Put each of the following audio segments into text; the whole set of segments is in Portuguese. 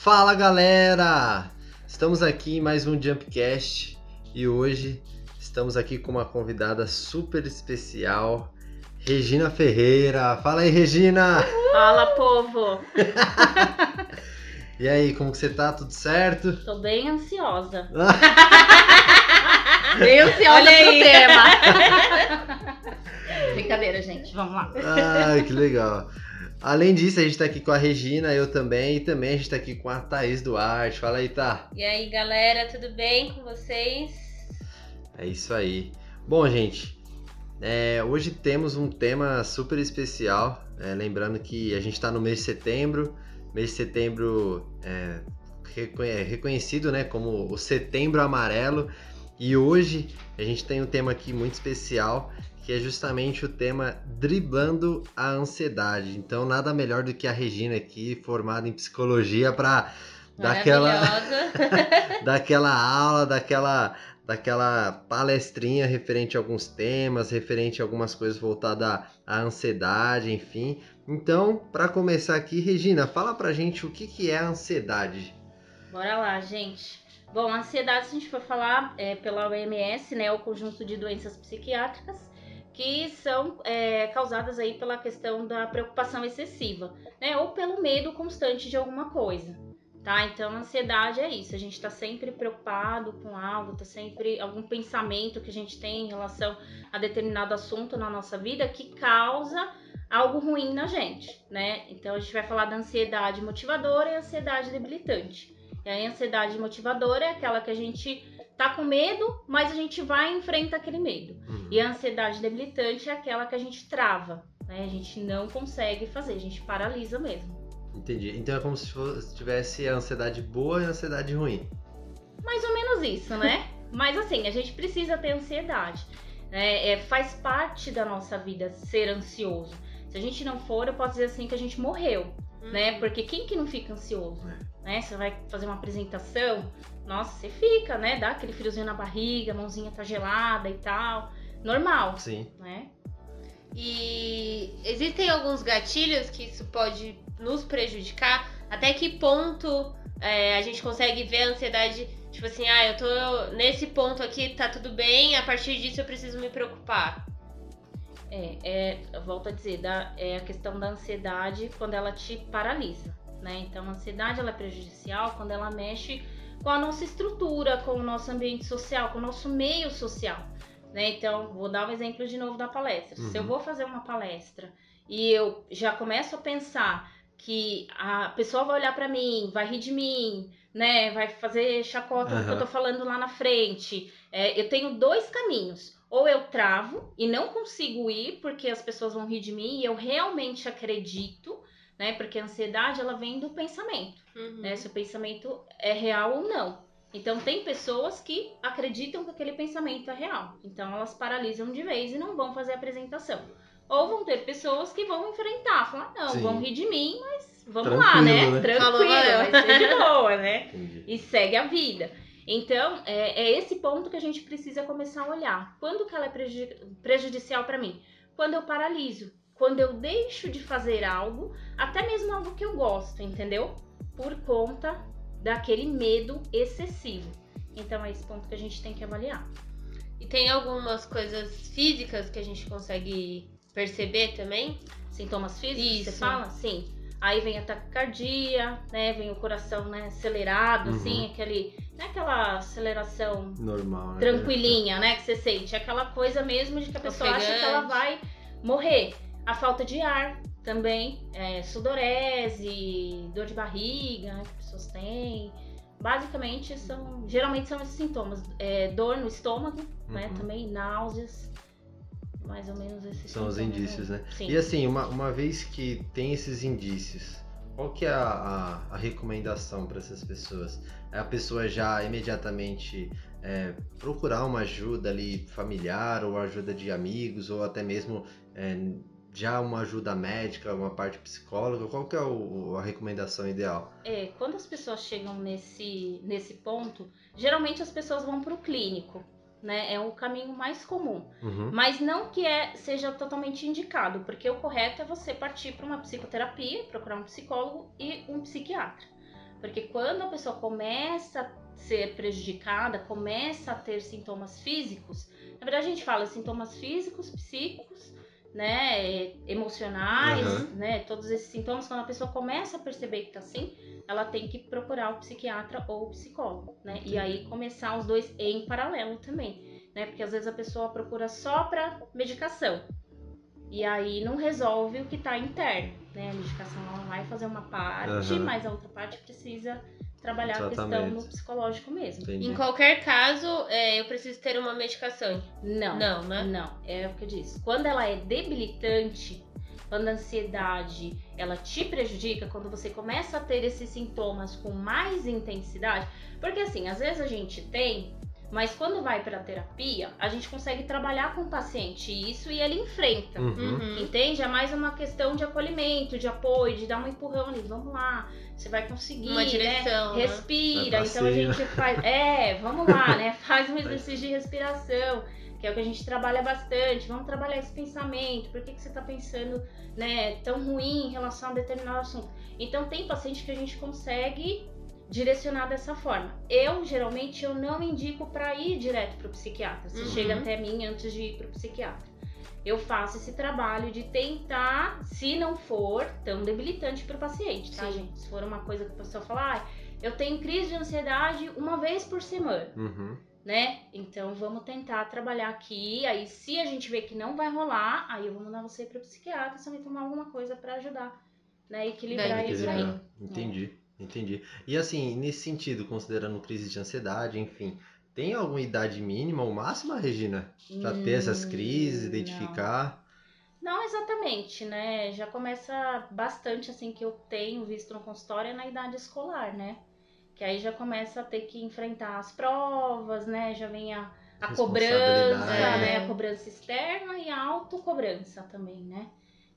Fala galera! Estamos aqui em mais um Jumpcast e hoje estamos aqui com uma convidada super especial, Regina Ferreira. Fala aí, Regina! Fala, povo! e aí, como que você tá? Tudo certo? Tô bem ansiosa. bem ansiosa Olha pro aí. tema. Brincadeira, gente. Vamos lá. Ai, que legal. Além disso, a gente tá aqui com a Regina, eu também, e também a gente tá aqui com a Thaís Duarte. Fala aí, tá? E aí, galera, tudo bem com vocês? É isso aí. Bom, gente, é, hoje temos um tema super especial. é, lembrando que a gente está no mês de setembro. Mês de setembro é, é reconhecido né, como o Setembro Amarelo. E hoje a gente tem um tema aqui muito especial, que é justamente o tema driblando a ansiedade. Então, nada melhor do que a Regina aqui, formada em psicologia, para dar aquela Maravilhosa. daquela aula, daquela, daquela palestrinha referente a alguns temas, referente a algumas coisas voltadas à, à ansiedade, enfim. Então, para começar aqui, Regina, fala pra gente o que, que é a ansiedade. Bora lá, gente. Bom, a ansiedade, se a gente for falar é, pela OMS, né, o conjunto de doenças psiquiátricas que são é, causadas aí pela questão da preocupação excessiva, né, ou pelo medo constante de alguma coisa, tá? Então, ansiedade é isso. A gente tá sempre preocupado com algo, tá sempre algum pensamento que a gente tem em relação a determinado assunto na nossa vida que causa algo ruim na gente, né? Então, a gente vai falar da ansiedade motivadora e ansiedade debilitante. E a ansiedade motivadora é aquela que a gente tá com medo, mas a gente vai e enfrenta aquele medo. E a ansiedade debilitante é aquela que a gente trava, né? A gente não consegue fazer, a gente paralisa mesmo. Entendi. Então é como se tivesse a ansiedade boa e a ansiedade ruim. Mais ou menos isso, né? mas assim, a gente precisa ter ansiedade. Né? É, faz parte da nossa vida ser ansioso. Se a gente não for, eu posso dizer assim que a gente morreu, né? Porque quem que não fica ansioso? Né? Você vai fazer uma apresentação, nossa, você fica, né? Dá aquele friozinho na barriga, a mãozinha tá gelada e tal. Normal, Sim. né? E existem alguns gatilhos que isso pode nos prejudicar. Até que ponto é, a gente consegue ver a ansiedade, tipo assim, ah, eu tô nesse ponto aqui, tá tudo bem, a partir disso eu preciso me preocupar. É, é, volto a dizer, da, é a questão da ansiedade quando ela te paralisa, né? Então, a ansiedade ela é prejudicial quando ela mexe com a nossa estrutura, com o nosso ambiente social, com o nosso meio social, né? Então, vou dar um exemplo de novo da palestra. Se eu Uhum. vou fazer uma palestra e eu já começo a pensar que a pessoa vai olhar pra mim, vai rir de mim, né? Vai fazer chacota do que eu tô falando lá na frente. É, eu tenho dois caminhos. Ou eu travo e não consigo ir porque as pessoas vão rir de mim e eu realmente acredito, né? Porque a ansiedade ela vem do pensamento, Uhum. né? Se o pensamento é real ou não. Então tem pessoas que acreditam que aquele pensamento é real. Então elas paralisam de vez e não vão fazer a apresentação. Ou vão ter pessoas que vão enfrentar, falar, não, Sim. vão rir de mim, mas vamos lá, né? Tranquilo, né? Falou, Tranquilo, valeu. vai ser de boa, né? Entendi. e segue a vida. Então, é, é esse ponto que a gente precisa começar a olhar. Quando que ela é preju- prejudicial para mim? Quando eu paraliso, quando eu deixo de fazer algo, até mesmo algo que eu gosto, entendeu? Por conta daquele medo excessivo. Então, é esse ponto que a gente tem que avaliar. E tem algumas coisas físicas que a gente consegue perceber também. Sintomas físicos, você Isso. fala? Sim. Aí vem a taquicardia, né? Vem o coração né, acelerado, Uhum. assim, aquele. Não é aquela aceleração Normal, né? tranquilinha, né? Que você sente. Aquela coisa mesmo de que a pessoa acha que ela Ofegante. vai morrer. A falta de ar também, é, sudorese, dor de barriga, né, que as pessoas têm. Basicamente, são, geralmente são esses sintomas. É, dor no estômago, né? Uhum. Também náuseas. Mais ou menos esses São os indícios, né? Sim. E assim, uma, uma vez que tem esses indícios, qual que é a, a, a recomendação para essas pessoas? É a pessoa já imediatamente é, procurar uma ajuda ali familiar ou ajuda de amigos ou até mesmo é, já uma ajuda médica, uma parte psicóloga? Qual que é o- a recomendação ideal? É, quando as pessoas chegam nesse, nesse ponto, geralmente as pessoas vão para o clínico, né? É o caminho mais comum. Uhum. Mas não que é, seja totalmente indicado, porque o correto é você partir para uma psicoterapia, procurar um psicólogo e um psiquiatra. Porque quando a pessoa começa a ser prejudicada, começa a ter sintomas físicos, na verdade a gente fala sintomas físicos, psíquicos, né, emocionais, Uhum. né, todos esses sintomas, quando a pessoa começa a perceber que tá assim, ela tem que procurar o psiquiatra ou o psicólogo, né, e aí começar os dois em paralelo também, né, porque às vezes a pessoa procura só para medicação, e aí não resolve o que tá interno, né, a medicação ela vai fazer uma parte, Aham. mas a outra parte precisa trabalhar a questão no psicológico mesmo. Entendi. Em qualquer caso, é, eu preciso ter uma medicação. Não. Não, né? Não, é o que eu disse. Quando ela é debilitante, quando a ansiedade ela te prejudica, quando você começa a ter esses sintomas com mais intensidade, porque assim, às vezes a gente tem, mas quando vai para terapia, a gente consegue trabalhar com o paciente isso e ele enfrenta. Uhum. Uhum. Entende? É mais uma questão de acolhimento, de apoio, de dar um empurrão ali. Vamos lá, você vai conseguir. Uma né? direção. né? Respira, então a gente faz. É, vamos lá, né? Faz um exercício de respiração, que é o que a gente trabalha bastante. Vamos trabalhar esse pensamento. Por que, que você tá pensando, né, tão ruim em relação a determinado assunto? Então tem paciente que a gente consegue direcionar dessa forma. Eu, geralmente, eu não indico para ir direto pro psiquiatra. Se Uhum. chega até mim antes de ir pro psiquiatra. Eu faço esse trabalho de tentar, se não for tão debilitante para o paciente, tá, Sim. gente? Se for uma coisa que a pessoa fala, ah, eu tenho crise de ansiedade uma vez por semana, Uhum. Né? Então vamos tentar trabalhar aqui. Aí, se a gente vê que não vai rolar, aí eu vou mandar você para o psiquiatra, você vai tomar alguma coisa para ajudar, né? Equilibrar Vai isso aí. Entendi, entendi. E assim, nesse sentido, considerando crise de ansiedade, enfim, tem alguma idade mínima ou máxima, Regina? Pra ter essas crises, Hum, não. identificar? Não exatamente, né? Já começa bastante assim que eu tenho visto no consultório é na idade escolar, né? Que aí já começa a ter que enfrentar as provas, né? Já vem a, a cobrança, né? É. A cobrança externa e a autocobrança também, né?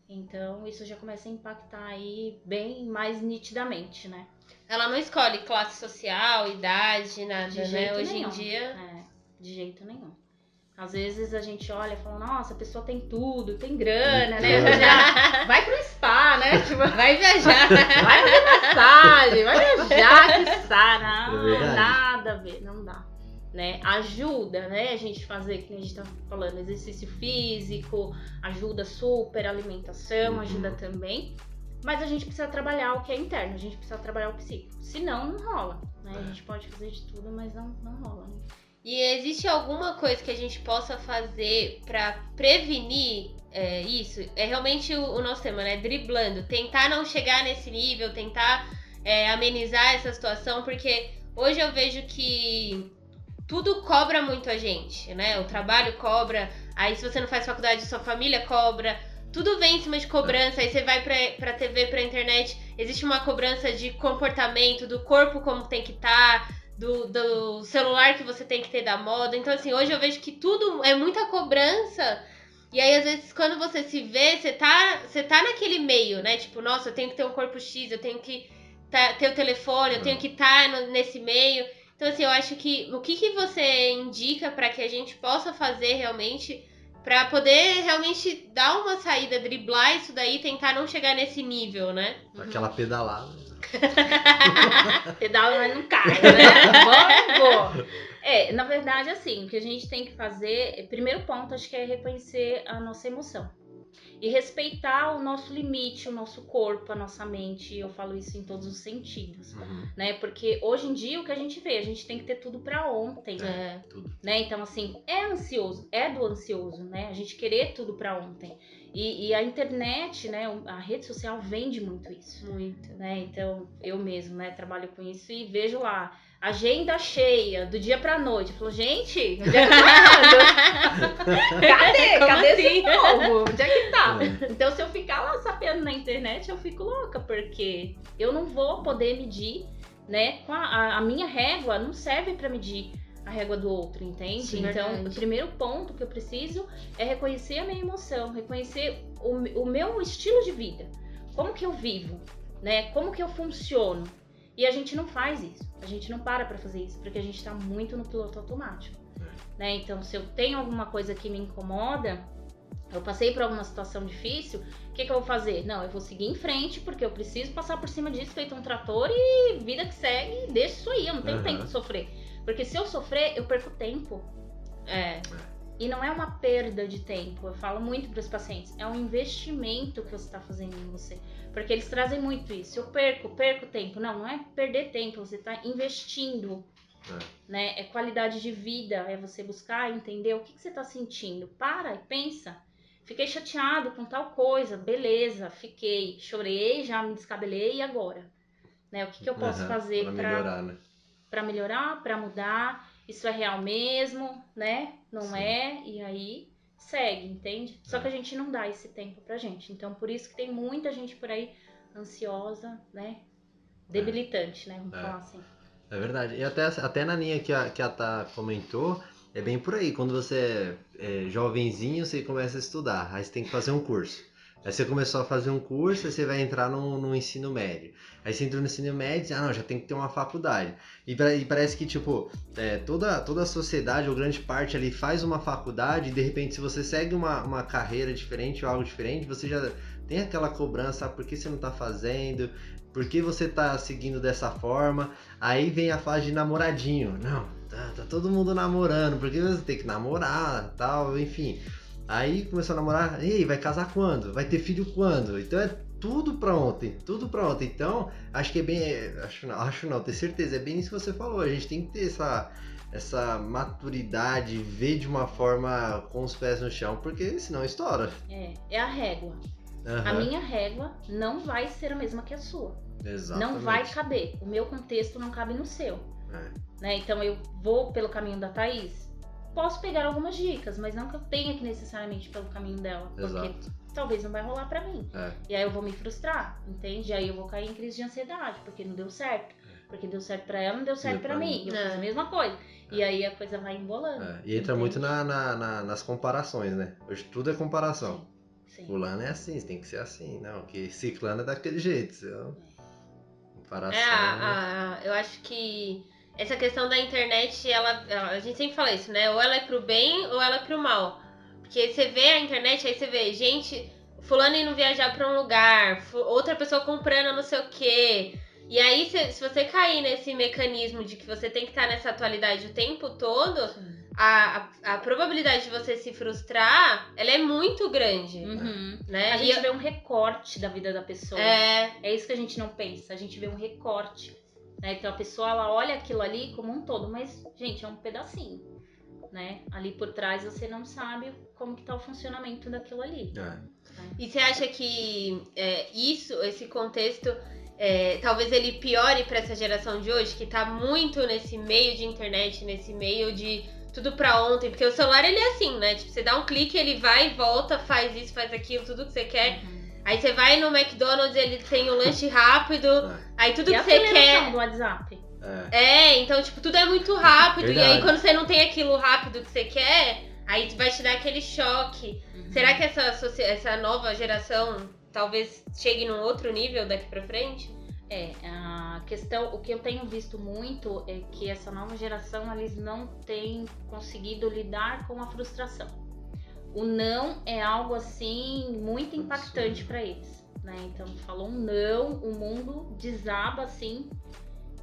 Então isso já começa a impactar aí bem mais nitidamente, né? Ela não escolhe classe social, idade, nada, De né? Hoje nenhum. em dia. É, de jeito nenhum. Às vezes a gente olha e fala, nossa, a pessoa tem tudo, tem grana, né? Já vai pro spa, né? Tipo, Vai viajar. vai fazer massagem, vai viajar, que não, É verdade. nada a ver, não dá. Né? Ajuda, né? A gente fazer, que a gente tá falando, exercício físico, ajuda super, alimentação, Uhum. ajuda também. Mas a gente precisa trabalhar o que é interno, a gente precisa trabalhar o psíquico. Senão, não rola. Né? A É. gente pode fazer de tudo, mas não, não rola. Né? E existe alguma coisa que a gente possa fazer pra prevenir é, isso? É realmente o, o nosso tema, né? Driblando. Tentar não chegar nesse nível, tentar é, amenizar essa situação, porque hoje eu vejo que tudo cobra muito a gente, né? O trabalho cobra, aí se você não faz faculdade, sua família cobra. Tudo vem em cima de cobrança, aí você vai pra, pra TV, pra internet, existe uma cobrança de comportamento, do corpo como tem que estar, do, do celular que você tem que ter da moda. Então, assim, hoje eu vejo que tudo é muita cobrança. E aí, às vezes, quando você se vê, você tá, você tá naquele meio, né? Tipo, nossa, eu tenho que ter um corpo X, eu tenho que tá- ter o telefone, eu tenho que estar nesse meio. Então, assim, eu acho que o que, que você indica para que a gente possa fazer realmente para poder realmente dar uma saída, driblar isso daí, tentar não chegar nesse nível, né? Aquela pedalada. Pedala, mas não cai, né? Vamos. É, na verdade, assim, o que a gente tem que fazer, primeiro ponto, acho que é reconhecer a nossa emoção. E respeitar o nosso limite, o nosso corpo, a nossa mente. Eu falo isso em todos os sentidos, Uhum. né? Porque hoje em dia o que a gente vê, a gente tem que ter tudo pra ontem, É. Tudo. né? Então, assim, é ansioso, é do ansioso, né? A gente querer tudo pra ontem. E, e a internet, né? A rede social vende muito isso Muito. né? Então, eu mesmo, né, trabalho com isso e vejo lá, agenda cheia, do dia pra noite. Eu falo, gente, onde é que tá? Cadê? Como Cadê assim? esse povo? Onde é que tá? É. Então, se eu ficar lá sapeando na internet, eu fico louca, porque eu não vou poder medir, né? Com a, a- a minha régua não serve pra medir a régua do outro, entende? Sim, então, verdade. o primeiro ponto que eu preciso é reconhecer a minha emoção, reconhecer o, o meu estilo de vida. Como que eu vivo, né? Como que eu funciono? E a gente não faz isso. A gente não para pra fazer isso, porque a gente tá muito no piloto automático. Né? Então, se eu tenho alguma coisa que me incomoda, eu passei por alguma situação difícil, o que, que eu vou fazer? Não, eu vou seguir em frente, porque eu preciso passar por cima disso, feito um trator e vida que segue, deixa isso aí, eu não tenho Uhum. tempo de sofrer. Porque se eu sofrer, eu perco tempo. É. E não é uma perda de tempo, eu falo muito para os pacientes, é um investimento que você está fazendo em você. Porque eles trazem muito isso. Eu perco, perco tempo. Não, não é perder tempo, você está investindo. É. Né? É qualidade de vida, é você buscar entender o que, que você está sentindo. Para e pensa. Fiquei chateado com tal coisa, beleza, fiquei, chorei, já me descabelei e agora? Né? O que, que eu posso Aham, fazer para melhorar, né? Para melhorar, para mudar. Isso é real mesmo, né? Não Sim. é? E aí segue, entende? Só É. que a gente não dá esse tempo pra gente. Então por isso que tem muita gente por aí ansiosa, né? Debilitante, né? Vamos É. falar assim. É verdade. E até, até na linha que a, que a Tá comentou, é bem por aí. Quando você é jovenzinho, você começa a estudar. Aí você tem que fazer um curso. Aí você começou a fazer um curso, aí você vai entrar no, no ensino médio. Aí você entrou no ensino médio e diz, ah não, já tem que ter uma faculdade. E, e parece que, tipo, é, toda, toda a sociedade, ou grande parte ali, faz uma faculdade e de repente, se você segue uma, uma carreira diferente ou algo diferente, você já tem aquela cobrança, ah, por que você não tá fazendo? Por que você tá seguindo dessa forma? Aí vem a fase de namoradinho. Não, tá, tá todo mundo namorando, porque você tem que namorar, tal, enfim. Aí começou a namorar, ei, vai casar quando? Vai ter filho quando? Então é tudo pra ontem, tudo pra ontem. Então, acho que é bem. Acho não, acho não, tenho certeza, é bem isso que você falou. A gente tem que ter essa, essa maturidade, ver de uma forma com os pés no chão, porque senão estoura. É, é a régua. A Aham, minha régua não vai ser a mesma que a sua. Exatamente. Não vai caber. O meu contexto não cabe no seu. É. né? Então eu vou pelo caminho da Thaís. Posso pegar algumas dicas, mas não que eu tenha que necessariamente ir pelo caminho dela, porque Exato. talvez não vai rolar pra mim. É. E aí eu vou me frustrar, entende? Aí eu vou cair em crise de ansiedade, porque não deu certo. Porque deu certo pra ela, não deu certo Deu pra pra mim. mim. Eu É. fiz a mesma coisa. E aí a coisa vai embolando. É, E entra muito na, na- na- nas comparações, né? Hoje tudo é comparação. Sim. Fulano é assim, você tem que ser assim. Não, que ciclano é daquele jeito. Comparação. É, a- a- eu acho que essa questão da internet, ela, a gente sempre fala isso, né? Ou ela é pro bem ou ela é pro mal. Porque você vê a internet, aí você vê gente, fulano indo viajar pra um lugar, outra pessoa comprando não sei o quê. E aí, se, se você cair nesse mecanismo de que você tem que estar nessa atualidade o tempo todo, a, a, a probabilidade de você se frustrar, ela é muito grande, Uhum. né? A E gente eu- vê um recorte da vida da pessoa. é, É isso que a gente não pensa, a gente vê um recorte. Né? Então a pessoa ela olha aquilo ali como um todo, mas, gente, é um pedacinho. Né? Ali por trás você não sabe como que tá o funcionamento daquilo ali. É. E você acha que é, isso, esse contexto, é, talvez ele piore pra essa geração de hoje, que tá muito nesse meio de internet, nesse meio de tudo pra ontem? Porque o celular ele é assim, né? Tipo, você dá um clique, ele vai e volta, faz isso, faz aquilo, tudo que você quer. Uhum. Aí você vai no McDonald's, ele tem o lanche rápido, É. aí tudo e que a você quer. do WhatsApp. É. É, então, tipo, tudo é muito rápido. E Verdade. aí, quando você não tem aquilo rápido que você quer, aí vai te dar aquele choque. Será que essa, essa nova geração talvez chegue num outro nível daqui pra frente? É, a questão, o que eu tenho visto muito é que essa nova geração eles não têm conseguido lidar com a frustração. O não é algo assim muito impactante para eles, né? Então falou um não, o mundo desaba assim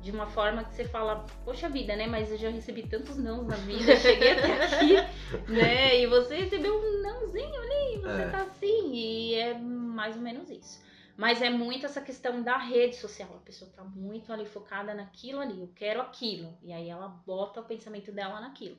de uma forma que você fala, poxa vida, né? Mas eu já recebi tantos nãos na vida, cheguei até aqui, né? E você recebeu um nãozinho ali, você É. tá assim, e é mais ou menos isso. Mas é muito essa questão da rede social. A pessoa tá muito ali focada naquilo ali. Eu quero aquilo. E aí ela bota o pensamento dela naquilo.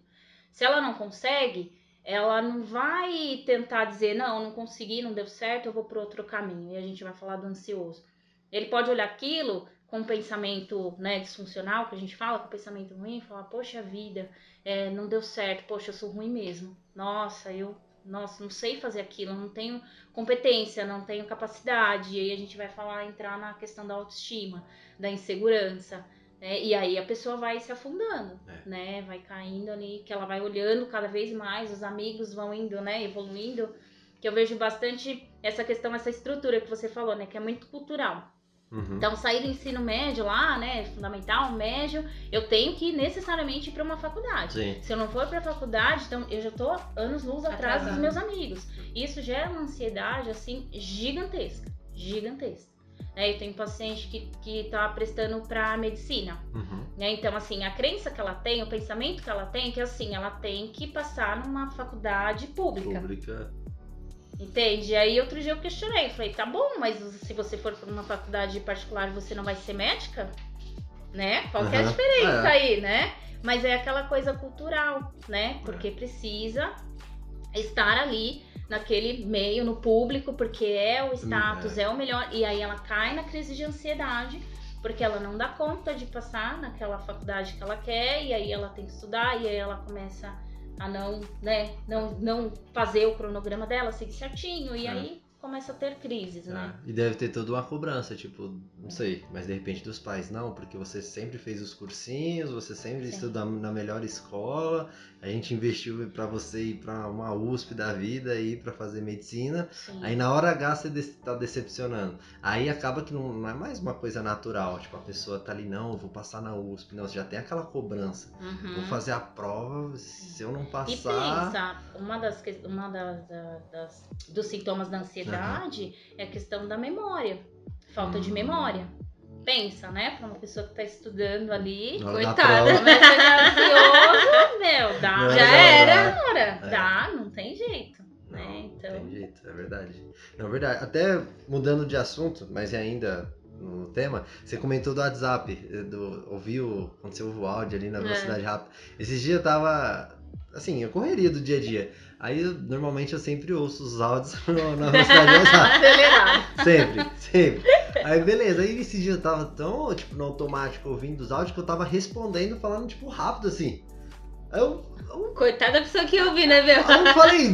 Se ela não consegue, ela não vai tentar dizer, não, não consegui, não deu certo, eu vou por outro caminho. E a gente vai falar do ansioso. Ele pode olhar aquilo com um pensamento né, disfuncional, que a gente fala, com um pensamento ruim, falar, poxa vida, é, não deu certo, poxa, eu sou ruim mesmo. Nossa, eu nossa, não sei fazer aquilo, não tenho competência, não tenho capacidade. E aí a gente vai falar, entrar na questão da autoestima, da insegurança. Né? E aí a pessoa vai se afundando, É. né? Vai caindo ali, que ela vai olhando cada vez mais, os amigos vão indo, né? Evoluindo. Que eu vejo bastante essa questão, essa estrutura que você falou, né? Que é muito cultural. Uhum. Então, sair do ensino médio lá, né, fundamental, médio, eu tenho que necessariamente ir para uma faculdade. Sim. Se eu não for para a faculdade, então eu já tô anos luz atrás dos Atrasado. meus amigos. Isso gera uma ansiedade assim gigantesca, gigantesca. Né, eu tenho paciente que que tá prestando para medicina, Uhum. né? Então assim, a crença que ela tem, o pensamento que ela tem, é que assim, ela tem que passar numa faculdade pública. Pública. Entende? Aí outro dia eu questionei, eu falei, tá bom, mas se você for para uma faculdade particular, você não vai ser médica? Né? Qual que é a diferença É. aí, né? Mas é aquela coisa cultural, né? Porque precisa estar ali naquele meio, no público, porque é o status, é. o melhor. E aí ela cai na crise de ansiedade, porque ela não dá conta de passar naquela faculdade que ela quer, e aí ela tem que estudar, e aí ela começa a não, né, não, não fazer o cronograma dela, seguir certinho, e É. aí começa a ter crises, né? É, E deve ter toda uma cobrança, tipo, não sei, mas de repente dos pais, não, porque você sempre fez os cursinhos, você sempre Sim. estuda na melhor escola, a gente investiu pra você ir pra uma USP da vida e pra fazer medicina, Sim. aí na hora H você des- tá decepcionando. Aí acaba que não, não é mais uma coisa natural, tipo, a pessoa tá ali, não, eu vou passar na USP, não, você já tem aquela cobrança. Uhum. Vou fazer a prova, se eu não E passar. pensa, uma das, uma das, da- das- dos sintomas da ansiedade é a questão da memória, falta de Hum. memória. Pensa, né? Pra uma pessoa que tá estudando ali, na coitada, a ficar ansioso, meu, dá, Não, já não, era, não. hora, É. dá, não tem jeito, Não, né? Então, Tem jeito, é verdade. Não, é verdade. Até mudando de assunto, mas ainda no tema, você comentou do WhatsApp, do, ouviu, quando você ouve o áudio ali na É. velocidade rápida. Esses dias eu tava, assim, eu correria do dia a dia. Aí, normalmente, eu sempre ouço os áudios na velocidade mais rápida. Sempre, sempre. Aí, beleza. Aí, esse dia eu tava tão, tipo, no automático ouvindo os áudios que eu tava respondendo, falando, tipo, rápido, assim. Aí eu, eu Coitada da pessoa que ouvi, né, meu? Aí eu falei,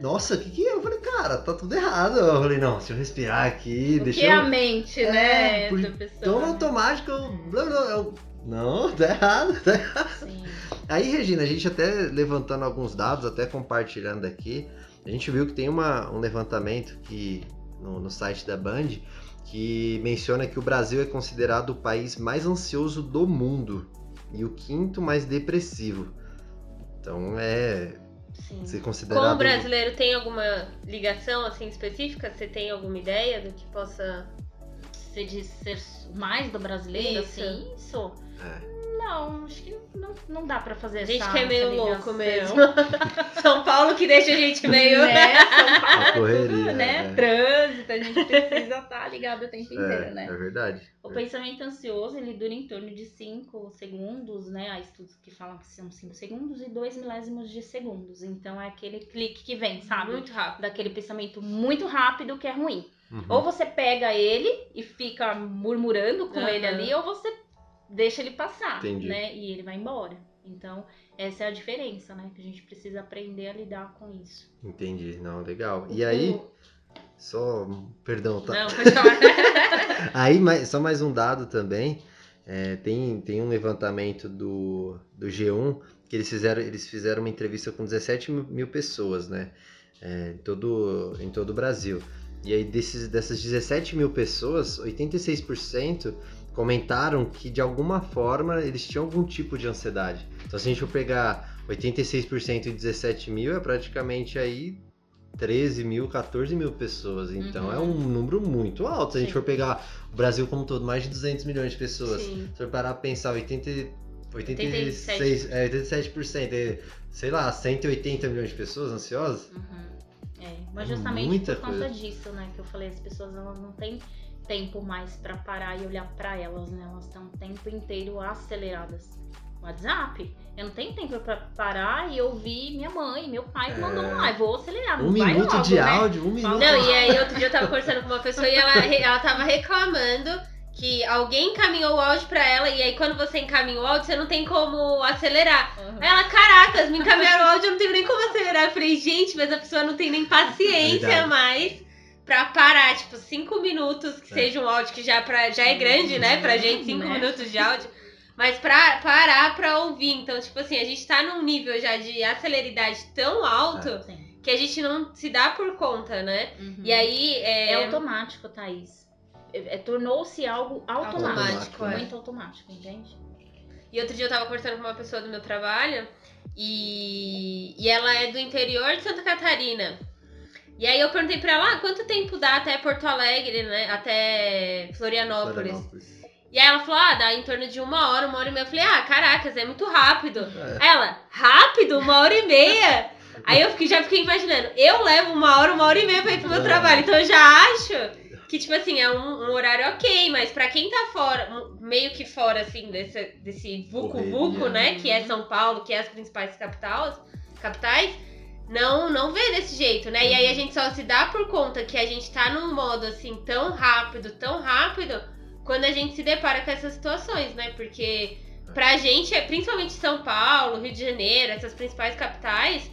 nossa, o que que é? Eu falei, cara, tá tudo errado. Eu falei, não, se eu respirar aqui, O deixa que é a eu... mente, É, né, por- da pessoa. No né? automático, eu... eu... Não, tá errado, tá errado. Sim. Aí, Regina, a gente até levantando alguns dados, até compartilhando aqui, a gente viu que tem uma, um levantamento que no, no site da Band que menciona que o Brasil é considerado o país mais ansioso do mundo e o quinto mais depressivo. Então é Sim. ser considerado o brasileiro tem alguma ligação assim específica? Você tem alguma ideia do que possa. Você diz ser mais do brasileiro, Isso. assim, isso? É. Não, acho que não, não dá pra fazer A gente essa que é meio essa louco mesmo. São Paulo que deixa a gente meio. Né? São Paulo, A correria, né? é. Trânsito, a gente precisa estar ligado o tempo inteiro, É, né? é verdade. O pensamento ansioso, ele dura em torno de 5 segundos, né? Há estudos que falam que são 5 segundos e 2 milésimos de segundos. Então é aquele clique que vem, sabe? Muito rápido. Daquele pensamento muito rápido que é ruim. Uhum. Ou você pega ele e fica murmurando com Aham. ele ali, ou você deixa ele passar, Entendi. né? E ele vai embora. Então, essa é a diferença, né? Que a gente precisa aprender a lidar com isso. Entendi, não, legal. E aí, só, perdão, tá? Não, pode falar. Aí, mais- só mais um dado também. É, tem, tem um levantamento do, do G1 que eles fizeram, eles fizeram uma entrevista com 17 mil, mil pessoas, né? É, em, todo, em todo o Brasil. E aí, desses, dessas 17 mil pessoas, 86% comentaram que de alguma forma eles tinham algum tipo de ansiedade. Então, se a gente for pegar 86% e 17 mil, é praticamente aí 13 mil, 14 mil pessoas. Então Uhum. é um número muito alto. Se a gente Sim. for pegar o Brasil como um todo, mais de 200 milhões de pessoas. Sim. Se for parar pra pensar, 80, 86, 87. é, 87%, é, sei lá, 180 milhões de pessoas ansiosas? Uhum. É, mas É justamente muita por conta coisa. disso, né? Que eu falei, as pessoas elas não têm tempo mais pra parar e olhar pra elas, né? Elas estão o tempo inteiro aceleradas. WhatsApp, eu não tenho tempo pra parar e ouvir minha mãe, meu pai que É. mandou um live. Vou acelerar, Um não vai minuto logo, de né? áudio, um minuto. Não, e aí outro dia eu tava conversando com uma pessoa e ela, ela tava reclamando que alguém encaminhou o áudio pra ela e aí quando você encaminha o áudio, você não tem como acelerar. Uhum. Aí ela, caracas, me encaminharam o áudio, eu não tenho nem como acelerar. Eu falei, gente, mas a pessoa não tem nem paciência Verdade. mais pra parar, tipo, cinco minutos, que É. seja um áudio que já, pra, já é grande, né, pra gente, cinco Né? minutos de áudio. Mas pra parar pra ouvir. Então, tipo assim, a gente tá num nível já de aceleridade tão alto que a gente não se dá por conta, né? Uhum. E aí. É É, automático, Thaís. é, tornou-se algo automático, Automático, é. muito automático, entende? E outro dia eu tava conversando com uma pessoa do meu trabalho e, e ela é do interior de Santa Catarina. E aí eu perguntei pra ela, ah, quanto tempo dá até Porto Alegre, né? Até Florianópolis. Florianópolis. E aí ela falou, ah, dá em torno de uma hora, uma hora e meia. Eu falei, ah, caracas, é muito rápido. É. Ela, rápido? Uma hora e meia? Aí eu fiquei, já fiquei imaginando, eu levo uma hora, uma hora e meia pra ir pro meu É. trabalho. Então eu já acho que, tipo assim, é um, um horário ok, mas pra quem tá fora, meio que fora, assim, desse, desse vucu-vucu, né? Que é São Paulo, que é as principais capitais, capitais, não, não vê desse jeito, né? E aí a gente só se dá por conta que a gente tá num modo, assim, tão rápido, tão rápido, quando a gente se depara com essas situações, né? Porque pra gente, é- principalmente São Paulo, Rio de Janeiro, essas principais capitais,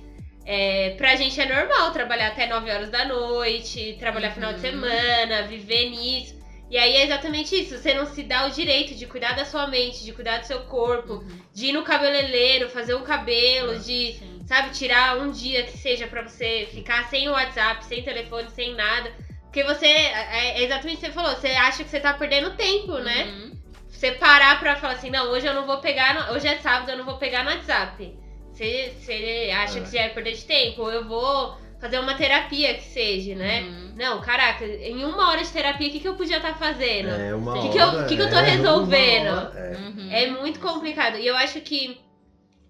é, pra gente é normal trabalhar até 9 horas da noite, trabalhar final de Uhum. semana, viver nisso. E aí é exatamente isso, você não se dá o direito de cuidar da sua mente, de cuidar do seu corpo, de ir no cabeleireiro, fazer um cabelo, É. de, Sim. Sabe, tirar um dia que seja pra você ficar sem o WhatsApp, sem telefone, sem nada. Porque você, é é exatamente o que você falou, você acha que você tá perdendo tempo, né? Uhum. Você parar pra falar assim, não, hoje eu não vou pegar, no- hoje é sábado, eu não vou pegar no WhatsApp. Você, você acha É. que já é perder de tempo, ou eu vou fazer uma terapia que seja, né? Uhum. Não, caraca, em uma hora de terapia, o que, que eu podia estar fazendo? É uma Que hora. que eu- que que eu tô é, resolvendo? hora, é. Uhum. É muito complicado. E eu acho que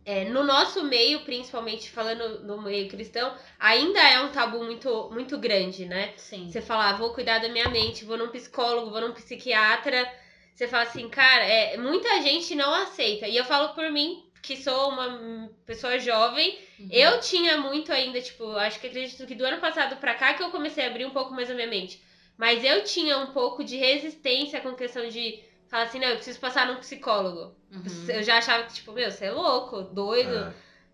é, no nosso meio, principalmente falando no meio cristão, ainda é um tabu muito, muito grande, né? Sim. Você falar, vou cuidar da minha mente, vou num psicólogo, vou num psiquiatra. Você fala assim, cara, é, muita gente não aceita. E eu falo por mim, que sou uma pessoa jovem, Uhum. eu tinha muito ainda, tipo, acho que acredito que do ano passado pra cá que eu comecei a abrir um pouco mais a minha mente. Mas eu tinha um pouco de resistência com questão de falar assim, não, eu preciso passar num psicólogo. Uhum. Eu já achava que, tipo, meu, você é louco, doido, É.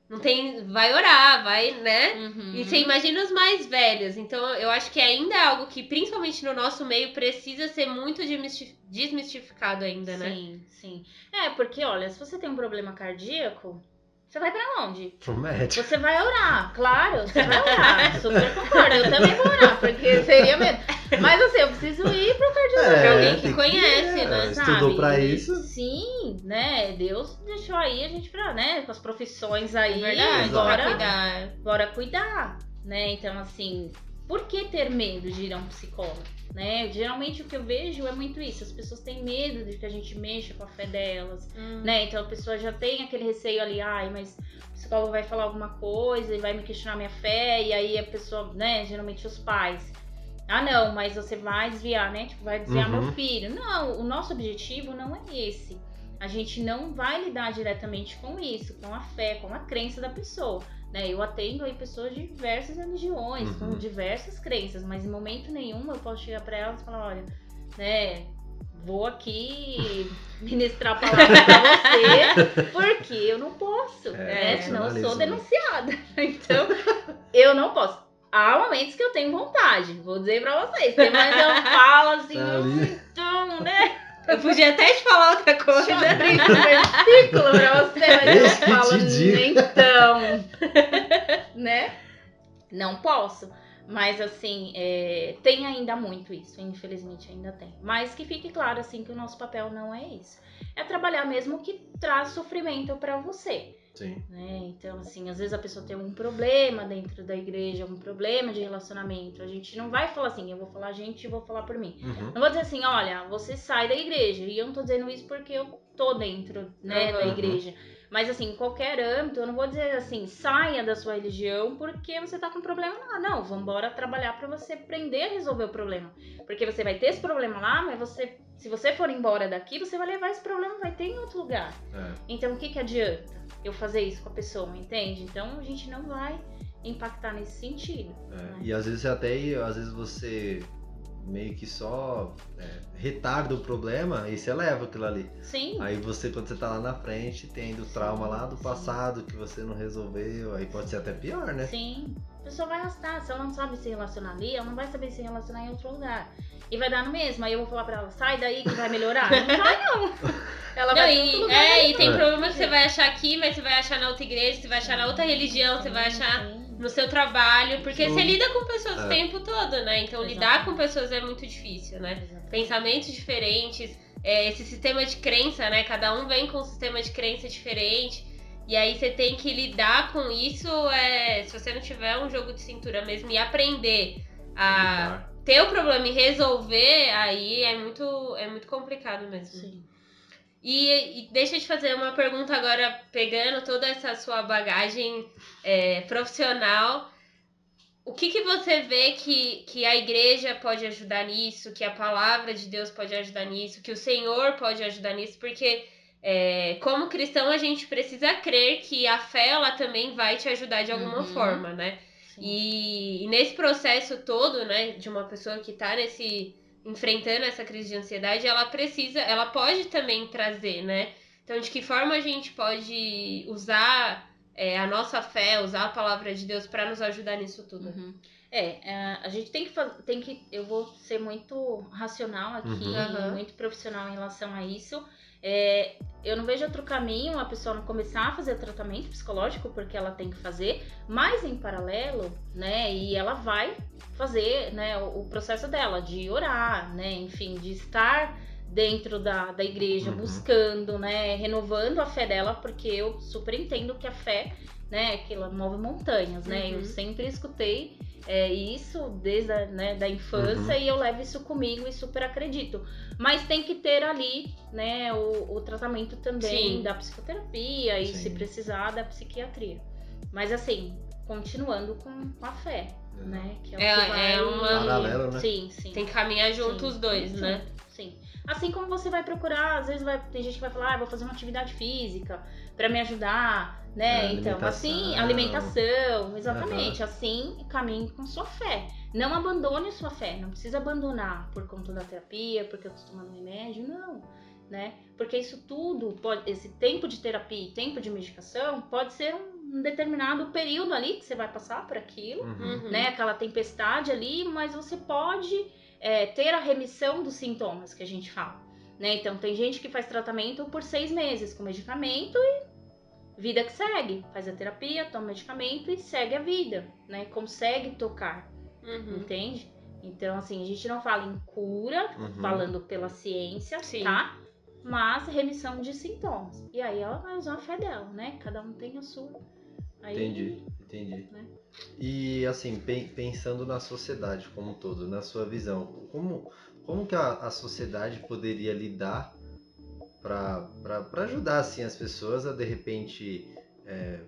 não tem. Vai orar, vai, né? Uhum. E você imagina os mais velhos. Então, eu acho que ainda é algo que, principalmente no nosso meio, precisa ser muito desmisti- desmistificado ainda, né? Sim, sim. É, porque olha, se você tem um problema cardíaco, você vai pra onde? Pro médico. Você vai orar, claro, você vai orar. Super concordo, eu também vou orar, porque seria mesmo. Mas assim, eu preciso ir pro cardiologista. É, alguém que conhece, é, né, Estudou sabe? pra isso. Sim, né? Deus deixou aí a gente pra, né, com as profissões aí, É verdade, bora, cuidar. bora cuidar, né? Então, assim, por que ter medo de ir a um psicólogo? Né? Geralmente o que eu vejo é muito isso, as pessoas têm medo de que a gente mexa com a fé delas, Hum. né? Então a pessoa já tem aquele receio ali, ai, mas o psicólogo vai falar alguma coisa e vai me questionar minha fé, e aí a pessoa, né, geralmente os pais. Ah, não, mas você vai desviar, né? Tipo, vai desviar Uhum. meu filho. Não, o nosso objetivo não é esse. A gente não vai lidar diretamente com isso, com a fé, com a crença da pessoa. Né? Eu atendo aí pessoas de diversas religiões, Uhum. com diversas crenças, mas em momento nenhum eu posso chegar pra elas e falar, olha, né, vou aqui ministrar a palavra pra você, porque eu não posso, É, né? Senão eu sou né? denunciada. Então, eu não posso. Há momentos que eu tenho vontade, vou dizer pra vocês. Tem mais eu falo assim, Tá então, né? Eu podia até te falar outra coisa. Deixa eu abrir um versículo pra você, mas eu falo, então, né? Não posso. Mas assim, é, tem ainda muito isso, infelizmente ainda tem. Mas que fique claro assim que o nosso papel não é isso. É trabalhar mesmo o que traz sofrimento pra você. Sim. né? Então, assim, às vezes a pessoa tem algum problema dentro da igreja, algum problema de relacionamento. A gente não vai falar assim, eu vou falar a gente e vou falar por mim. Uhum. Não vou dizer assim, olha, você sai da igreja. E eu não tô dizendo isso porque eu tô dentro, né, da Uhum. igreja. Mas assim, em qualquer âmbito, eu não vou dizer assim, saia da sua religião porque você tá com problema lá. Não, vambora trabalhar pra você aprender a resolver o problema. Porque você vai ter esse problema lá, mas você, se você for embora daqui, você vai levar esse problema, vai ter em outro lugar. É. Então, o que que adianta eu fazer isso com a pessoa, entende? Então, a gente não vai impactar nesse sentido. É, né? E às vezes até às vezes você meio que só é, retarda o problema e você leva aquilo ali. Sim. Aí você, quando você tá lá na frente, tem ainda o trauma lá do sim. passado que você não resolveu, aí pode ser até pior, né? Sim. A pessoa vai arrastar. Se ela não sabe se relacionar ali, ela não vai saber se relacionar em outro lugar. E vai dar no mesmo. Aí eu vou falar pra ela, sai daí que vai melhorar. Não vai, não. Ela Não, vai e, é, e tem É. problema que você vai achar aqui, mas você vai achar na outra igreja, você vai achar na outra religião, você vai achar. No seu trabalho, porque Sim. você lida com pessoas É. o tempo todo, né? Então Exato. lidar com pessoas é muito difícil, né? Exatamente. Pensamentos diferentes, é, esse sistema de crença, né? Cada um vem com um sistema de crença diferente. E aí você tem que lidar com isso, é, se você não tiver um jogo de cintura mesmo e aprender a ter o problema e resolver, aí é muito, é muito complicado mesmo. Sim. E, e deixa eu te fazer uma pergunta agora, pegando toda essa sua bagagem é, profissional. O que, que você vê que, que a igreja pode ajudar nisso, que a palavra de Deus pode ajudar nisso, que o Senhor pode ajudar nisso? Porque, é, como cristão, a gente precisa crer que a fé ela também vai te ajudar de alguma Uhum. forma, né? E, e nesse processo todo, né, de uma pessoa que tá nesse enfrentando essa crise de ansiedade, ela precisa, ela pode também trazer, né? Então, de que forma a gente pode usar é, a nossa fé, usar a palavra de Deus para nos ajudar nisso tudo? Uhum. É, é, a gente tem que fazer, tem que, eu vou ser muito racional aqui, Uhum. Muito profissional em relação a isso. É, eu não vejo outro caminho a pessoa não começar a fazer tratamento psicológico porque ela tem que fazer, mas em paralelo, né? E ela vai fazer, né, o, o processo dela de orar, né? Enfim, de estar dentro da, da igreja, Uhum. buscando, né? Renovando a fé dela, porque eu super entendo que a fé, né? Que ela move montanhas, né? Uhum. Eu sempre escutei é, isso desde a né, da infância e eu levo isso comigo e super acredito. Mas tem que ter ali, né, o, o tratamento também Sim. da psicoterapia e Sim. se precisar da psiquiatria. Mas assim, continuando com, a fé, né? Que é, o É- que vai... é uma- Paralelo, né? Sim, sim. Tem que caminhar junto Sim, os dois, sim, né? Sim. Assim como você vai procurar, às vezes vai, tem gente que vai falar, ah, vou fazer uma atividade física pra me ajudar, né? É, então, assim, alimentação, exatamente. Assim, caminhe com sua fé. Não abandone sua fé, não precisa abandonar por conta da terapia, porque eu tô tomando remédio, não. Né? Porque isso tudo, pode, esse tempo de terapia e tempo de medicação pode ser um determinado período ali que você vai passar por aquilo Uhum. Uhum. né, aquela tempestade ali, mas você pode é, ter a remissão dos sintomas que a gente fala. Né? Então, tem gente que faz tratamento por seis meses com medicamento e vida que segue. Faz a terapia, toma medicamento e segue a vida, né? Consegue tocar, Uhum. entende? Então, assim, a gente não fala em cura, Uhum. falando pela ciência, Sim. tá? Mas remissão de sintomas. E aí ela vai usar a fé dela, né? Cada um tem a sua. Aí, Entendi, entendi. Né? E assim, pen- pensando na sociedade como um todo, na sua visão, como, como que a, a sociedade poderia lidar para ajudar assim, as pessoas a de repente é,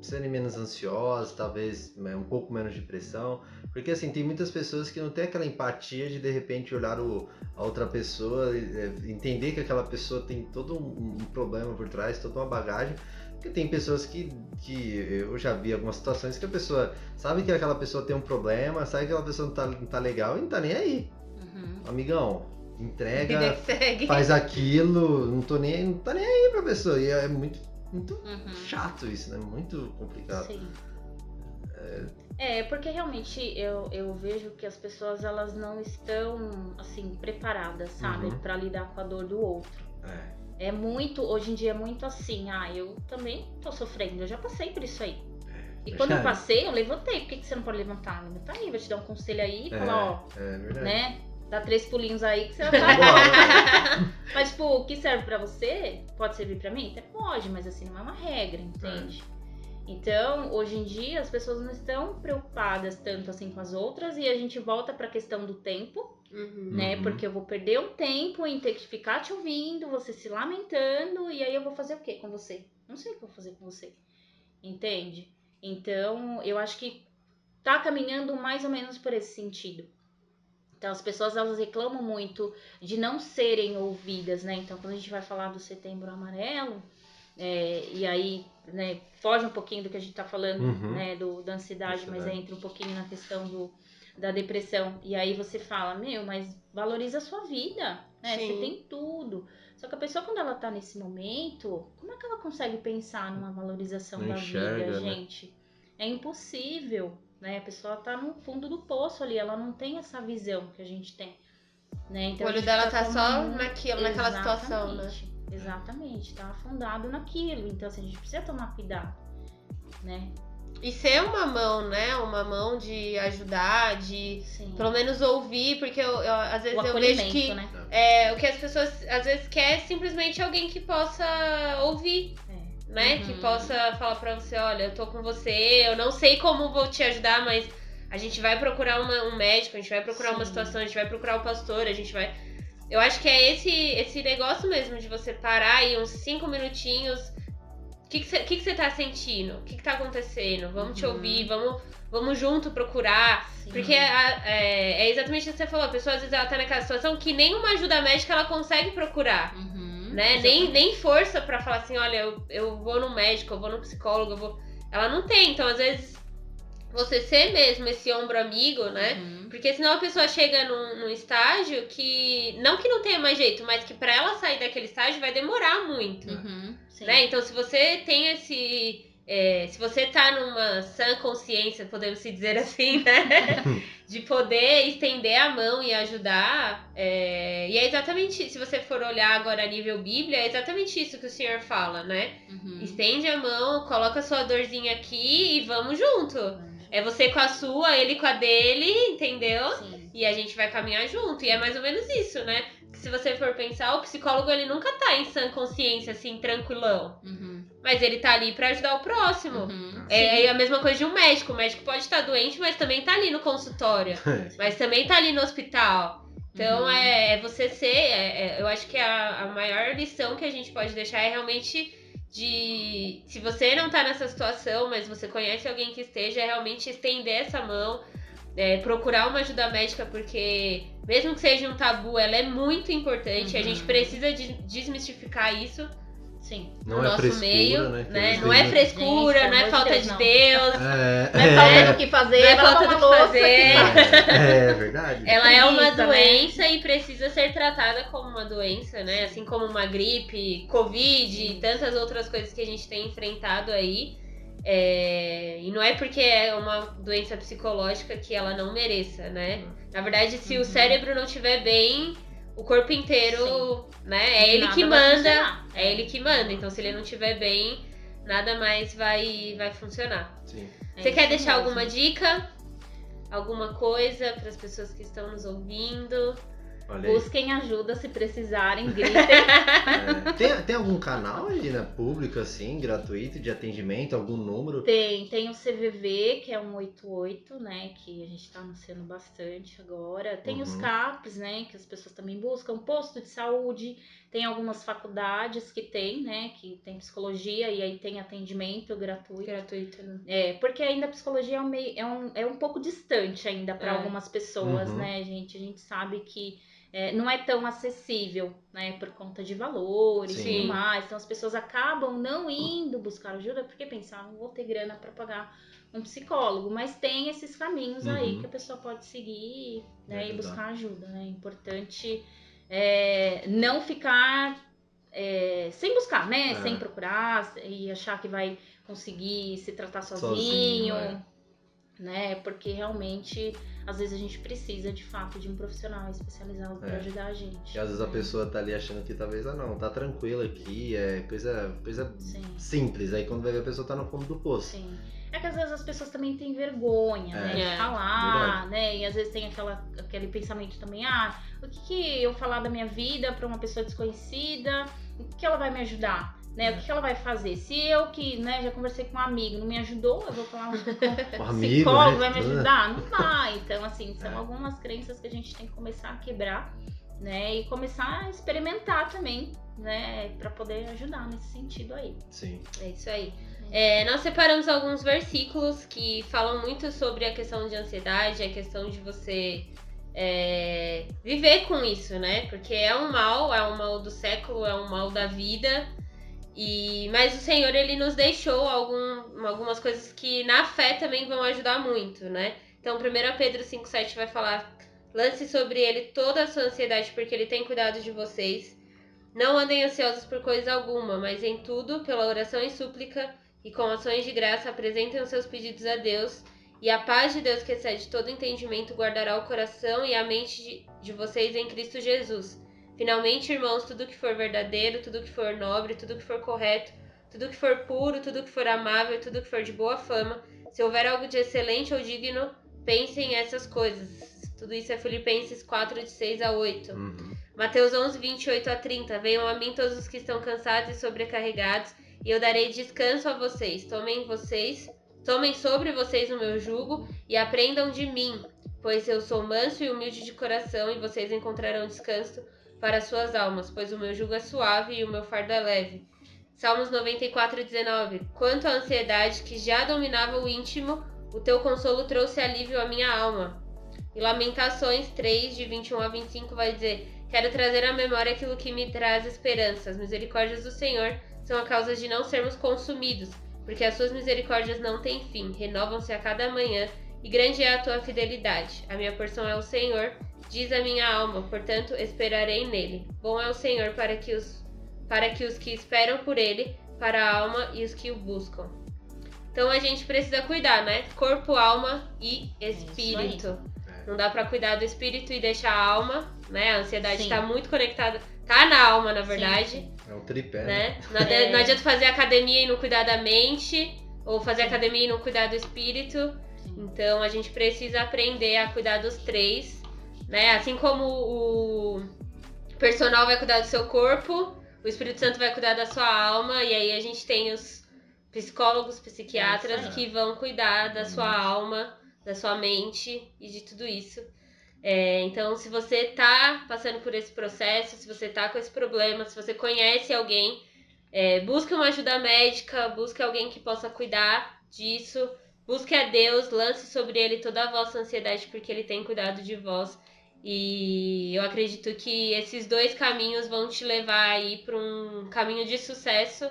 serem menos ansiosas, talvez né, um pouco menos de pressão? Porque assim, tem muitas pessoas que não têm aquela empatia de de repente olhar o, a outra pessoa, é, entender que aquela pessoa tem todo um, um problema por trás, toda uma bagagem. Porque tem pessoas que, que eu já vi algumas situações que a pessoa sabe que aquela pessoa tem um problema, sabe que aquela pessoa não tá, não tá legal e não tá nem aí. Uhum. Amigão, entrega, faz aquilo, não tô nem, não tá nem aí pra pessoa. E é muito, muito Uhum. chato isso, né? Muito complicado. Sim. É, porque realmente eu, eu vejo que as pessoas elas não estão assim preparadas, sabe, Uhum. Pra lidar com a dor do outro. É, É muito, hoje em dia é muito assim, ah, eu também tô sofrendo, eu já passei por isso aí. E quando eu passei, eu levantei. Por que, que você não pode levantar? Levanta aí, vou te dar um conselho aí e É, falar, ó, é verdade. né? Dá três pulinhos aí que você vai. Mas, tipo, o que serve pra você pode servir pra mim? Até pode, mas assim, não é uma regra, entende? Então, hoje em dia, as pessoas não estão preocupadas tanto assim com as outras e a gente volta pra questão do tempo, Uhum. né? Uhum. Porque eu vou perder um tempo em ter que ficar te ouvindo, você se lamentando, e aí eu vou fazer o quê com você? Não sei o que eu vou fazer com você. Entende? Então, eu acho que tá caminhando mais ou menos por esse sentido. Então, as pessoas elas reclamam muito de não serem ouvidas, né? Então, quando a gente vai falar do setembro amarelo, é, e aí, né, foge um pouquinho do que a gente tá falando, Uhum. né, do, da ansiedade, mas entra um pouquinho na questão do, da depressão. E aí você fala, meu, mas valoriza a sua vida, né? Sim. Você tem tudo. Só que a pessoa, quando ela tá nesse momento, como é que ela consegue pensar numa valorização Não da enxerga, vida, né? gente? É impossível, né? A pessoa tá no fundo do poço ali, ela não tem essa visão que a gente tem. Né? Então, o olho dela tá só como- naquilo, naquela situação, né? Exatamente, Exatamente, tá afundado naquilo. Então, assim, a gente precisa tomar cuidado, né? E ser uma mão, né? Uma mão de ajudar, de Sim. pelo menos ouvir, porque eu, eu- às vezes o eu vejo que né? é, o que as pessoas às vezes quer é simplesmente alguém que possa ouvir, É. né? Uhum. Que possa falar pra você, olha, eu tô com você, eu não sei como vou te ajudar, mas a gente vai procurar uma- um médico, a gente vai procurar uma Sim. situação, a gente vai procurar o pastor, a gente vai. Eu acho que é esse, esse negócio mesmo de você parar aí uns cinco minutinhos. O que que você que que você tá sentindo? O que, que tá acontecendo? Vamos te Uhum. ouvir, vamos, vamos junto procurar. Sim. Porque a- é, é exatamente o que você falou. A pessoa às vezes ela tá naquela situação que nenhuma ajuda médica ela consegue procurar. Uhum, Né? Nem, nem força pra falar assim, olha, eu, eu vou no médico, eu vou no psicólogo, eu vou. Ela não tem, então às vezes você ser mesmo esse ombro amigo, né? Uhum. Porque senão a pessoa chega num, num estágio que. Não que não tenha mais jeito, mas que pra ela sair daquele estágio vai demorar muito. Uhum. Né? Então, se você tem esse. É, se você tá numa sã consciência, podemos se dizer assim, né? De poder estender a mão e ajudar. é, e é exatamente, se você for olhar agora a nível Bíblia, é exatamente isso que o Senhor fala, né? Uhum. Estende a mão, coloca a sua dorzinha aqui e vamos junto. É você com a sua, ele com a dele, entendeu? Sim. E a gente vai caminhar junto. E é mais ou menos isso, né? Se você for pensar, o psicólogo ele nunca tá em sã consciência, assim, tranquilão. Uhum. Mas ele tá ali pra ajudar o próximo. Uhum. É, é a mesma coisa de um médico. O médico pode estar doente, mas também tá ali no consultório. mas também tá ali no hospital. Então Uhum. é, é você ser. é- é- eu acho que a, a maior lição que a gente pode deixar é realmente de. Se você não tá nessa situação, mas você conhece alguém que esteja, é realmente estender essa mão. é, procurar uma ajuda médica, porque mesmo que seja um tabu, ela é muito importante. A Uhum. gente precisa de- desmistificar isso Sim. Não no é nosso frescura, meio. né? né? eles Não é frescura, Gente, não é amor de falta Deus, de não. Deus. É, Não é falta é, do que fazer, Não é falta do que fazer. que tá- é verdade. Ela é uma né? doença e precisa ser tratada como uma doença, né? Assim como uma gripe, Covid e tantas outras coisas que a gente tem enfrentado aí. É, E não é porque é uma doença psicológica que ela não mereça, né? Na verdade, se o Uhum. cérebro não estiver bem, o corpo inteiro, né? É ele Nada que manda. funcionar. É ele que manda. Então, se ele não estiver bem, nada mais vai, vai funcionar. Sim. É Você quer isso deixar mesmo. alguma dica? Alguma coisa para as pessoas que estão nos ouvindo? Olha aí. Busquem ajuda se precisarem, gritem. É, tem, tem algum canal ali na pública, assim, gratuito, de atendimento, algum número? Tem, tem o CVV, que é um 88, né? Que a gente tá anunciando bastante agora. Tem os Uhum. CAPs, né? Que as pessoas também buscam. Posto de saúde. Tem algumas faculdades que tem, né? Que tem psicologia e aí tem atendimento gratuito. Gratuito, né? É, porque ainda a psicologia é um, meio, é um, é um pouco distante ainda para É. algumas pessoas, Uhum. né, gente? A gente sabe que é, não é tão acessível, né, por conta de valores e tudo mais. Então as pessoas acabam não indo buscar ajuda porque pensam, não vou ter grana para pagar um psicólogo. Mas tem esses caminhos aí Uhum. que a pessoa pode seguir É né, e verdade. buscar ajuda, né? É importante é, não ficar é, sem buscar, né? É. Sem procurar e achar que vai conseguir se tratar Sozinho, sozinho, é. Né? Porque realmente, às vezes a gente precisa de fato de um profissional especializado para É. ajudar a gente. E às vezes a pessoa tá ali achando que talvez, ah não, tá tranquila aqui, é coisa, coisa Sim. simples. Aí quando vai ver a pessoa tá no fundo do poço. Sim. É que às vezes as pessoas também têm vergonha, né? É. De falar, né? E às vezes tem aquela, aquele pensamento também, ah, o que, que eu falar da minha vida para uma pessoa desconhecida, o que ela vai me ajudar? Né? O que, que ela vai fazer? Se eu que né, já conversei com um amigo, não me ajudou, eu vou falar um psicólogo né? vai me ajudar? Não vai. Então, assim, são É. algumas crenças que a gente tem que começar a quebrar, né? E começar a experimentar também, né? Pra poder ajudar nesse sentido aí. Sim. É isso aí. É, nós separamos alguns versículos que falam muito sobre a questão de ansiedade, a questão de você é, viver com isso, né? Porque é um mal, é um mal do século, é um mal da vida. E mas o Senhor ele nos deixou algum, algumas coisas que na fé também vão ajudar muito, né? Então 1 Pedro 5,7 vai falar: lance sobre ele toda a sua ansiedade, porque ele tem cuidado de vocês. Não andem ansiosos por coisa alguma, mas em tudo, pela oração e súplica e com ações de graça, apresentem os seus pedidos a Deus. E a paz de Deus, que excede todo entendimento, guardará o coração e a mente de, de vocês em Cristo Jesus. Finalmente, irmãos, tudo que for verdadeiro, tudo que for nobre, tudo que for correto, tudo que for puro, tudo que for amável, tudo que for de boa fama, Se houver algo de excelente ou digno, pensem essas coisas. Tudo isso é Filipenses 4, de 6 a 8. Uhum. Mateus 11, 28 a 30. Venham a mim todos os que estão cansados e sobrecarregados, e eu darei descanso a vocês. Tomem vocês, tomem sobre vocês o meu jugo e aprendam de mim, pois eu sou manso e humilde de coração, e vocês encontrarão descanso para suas almas, pois o meu jugo é suave e o meu fardo é leve. Salmos 94, 19. Quanto à ansiedade que já dominava o íntimo, o teu consolo trouxe alívio à minha alma. E Lamentações 3, de 21 a 25, vai dizer: Quero trazer à memória aquilo que me traz esperança. As misericórdias do Senhor são a causa de não sermos consumidos, porque as suas misericórdias não têm fim, renovam-se a cada manhã, e grande é a tua fidelidade. A minha porção é o Senhor, diz a minha alma, portanto esperarei nele. Bom é o Senhor para que os, para que, os que esperam por ele, para a alma e os que o buscam. Então a gente precisa cuidar, né? Corpo, alma e espírito. É. Não dá pra cuidar do espírito e deixar a alma, né? A ansiedade Sim. tá muito conectada, tá na alma, na verdade, Sim, É um tripé, né? né? Não adianta, É. não adianta fazer academia e não cuidar da mente, ou fazer academia e não cuidar do espírito. sim. Então a gente precisa aprender a cuidar dos três, né? Assim como o personal vai cuidar do seu corpo, o Espírito Santo vai cuidar da sua alma, e aí a gente tem os psicólogos, psiquiatras É que vão cuidar da sua Uhum. alma, da sua mente e de tudo isso. É, então, se você tá passando por esse processo, se você tá com esse problema, se você conhece alguém, é, busque uma ajuda médica, busque alguém que possa cuidar disso, busque a Deus, lance sobre ele toda a vossa ansiedade, porque ele tem cuidado de vós. E eu acredito que esses dois caminhos vão te levar aí para um caminho de sucesso,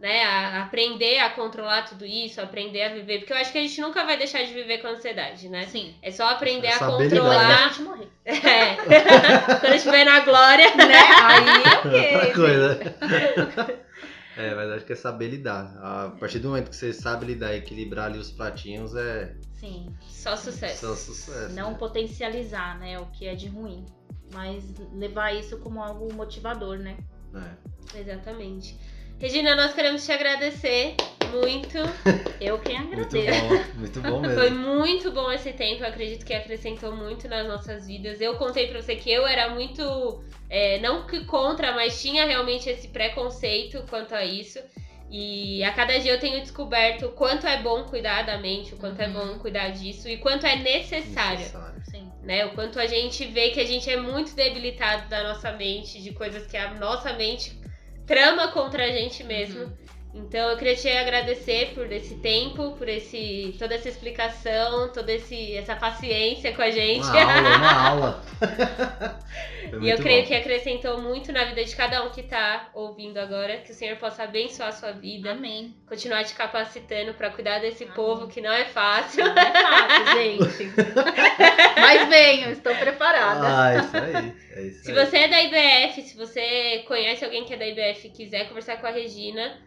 né? A aprender a controlar tudo isso, aprender a viver, porque eu acho que a gente nunca vai deixar de viver com ansiedade, né? Sim. É só aprender É a saber Depois lidar. da controlar. gente morrer. É. Quando estiver na glória, Né? Aí, ok. Outra coisa. É, mas acho que é saber lidar. A partir do momento que você sabe lidar e equilibrar ali os pratinhos, é Sim. só sucesso. só sucesso. Não né? potencializar, né? O que é de ruim. Mas levar isso como algo motivador, né? É. Exatamente. Regina, nós queremos te agradecer muito. Eu quem Muito agradeço. bom, muito bom Foi mesmo. muito bom esse tempo, eu acredito que acrescentou muito nas nossas vidas. Eu contei pra você que eu era muito, é, não que contra, mas tinha realmente esse preconceito quanto a isso. E a cada dia eu tenho descoberto o quanto é bom cuidar da mente, o quanto é Uhum. bom cuidar disso e quanto é necessário. Necessário. Sim. né? O quanto a gente vê que a gente é muito debilitado da nossa mente, de coisas que a nossa mente trama contra a gente mesmo. Uhum. Então eu queria te agradecer por esse tempo, por esse toda essa explicação, toda esse, essa paciência com a gente. Uma aula, uma aula. E eu creio bom. que acrescentou muito na vida de cada um que tá ouvindo agora, que o Senhor possa abençoar a sua vida, Amém. continuar te capacitando para cuidar desse Amém. povo que não é fácil. Não é fácil, gente. Mas venham, estou preparada. Ah, isso aí. É isso Se aí. você é da IBF, se você conhece alguém que é da IBF e quiser conversar com a Regina,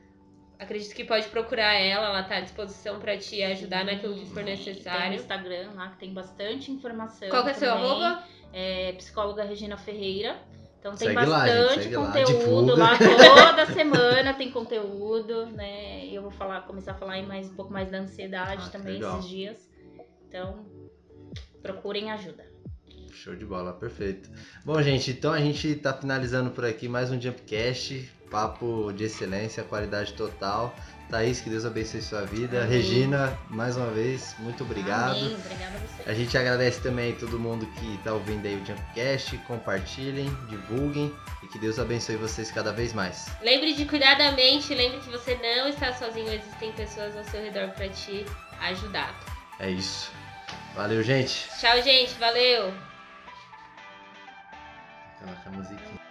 acredito que pode procurar ela, ela tá à disposição para te ajudar naquilo que for Tem o necessário. Instagram lá que tem bastante informação. Qual que é seu também. arroba? É psicóloga Regina Ferreira. Então tem Segue lá, gente, bastante lá, conteúdo divulga. lá, toda semana tem conteúdo, né? Eu vou falar, começar a falar aí mais um pouco mais da ansiedade Ah, também legal. esses dias. Então, procurem ajuda. Show de bola, perfeito. Bom, gente, então a gente tá finalizando por aqui mais um Jumpcast. Papo de excelência, qualidade total. Thaís, que Deus abençoe sua vida. Amém. Regina, mais uma vez, muito obrigado. Amém. Obrigada a você. A gente agradece também a todo mundo que está ouvindo aí o Jumpcast. Compartilhem, divulguem e que Deus abençoe vocês cada vez mais. Lembre de cuidar da mente, lembre que você não está sozinho, existem pessoas ao seu redor para te ajudar. É isso. Valeu, gente. Tchau, gente, valeu! Coloca a musiquinha.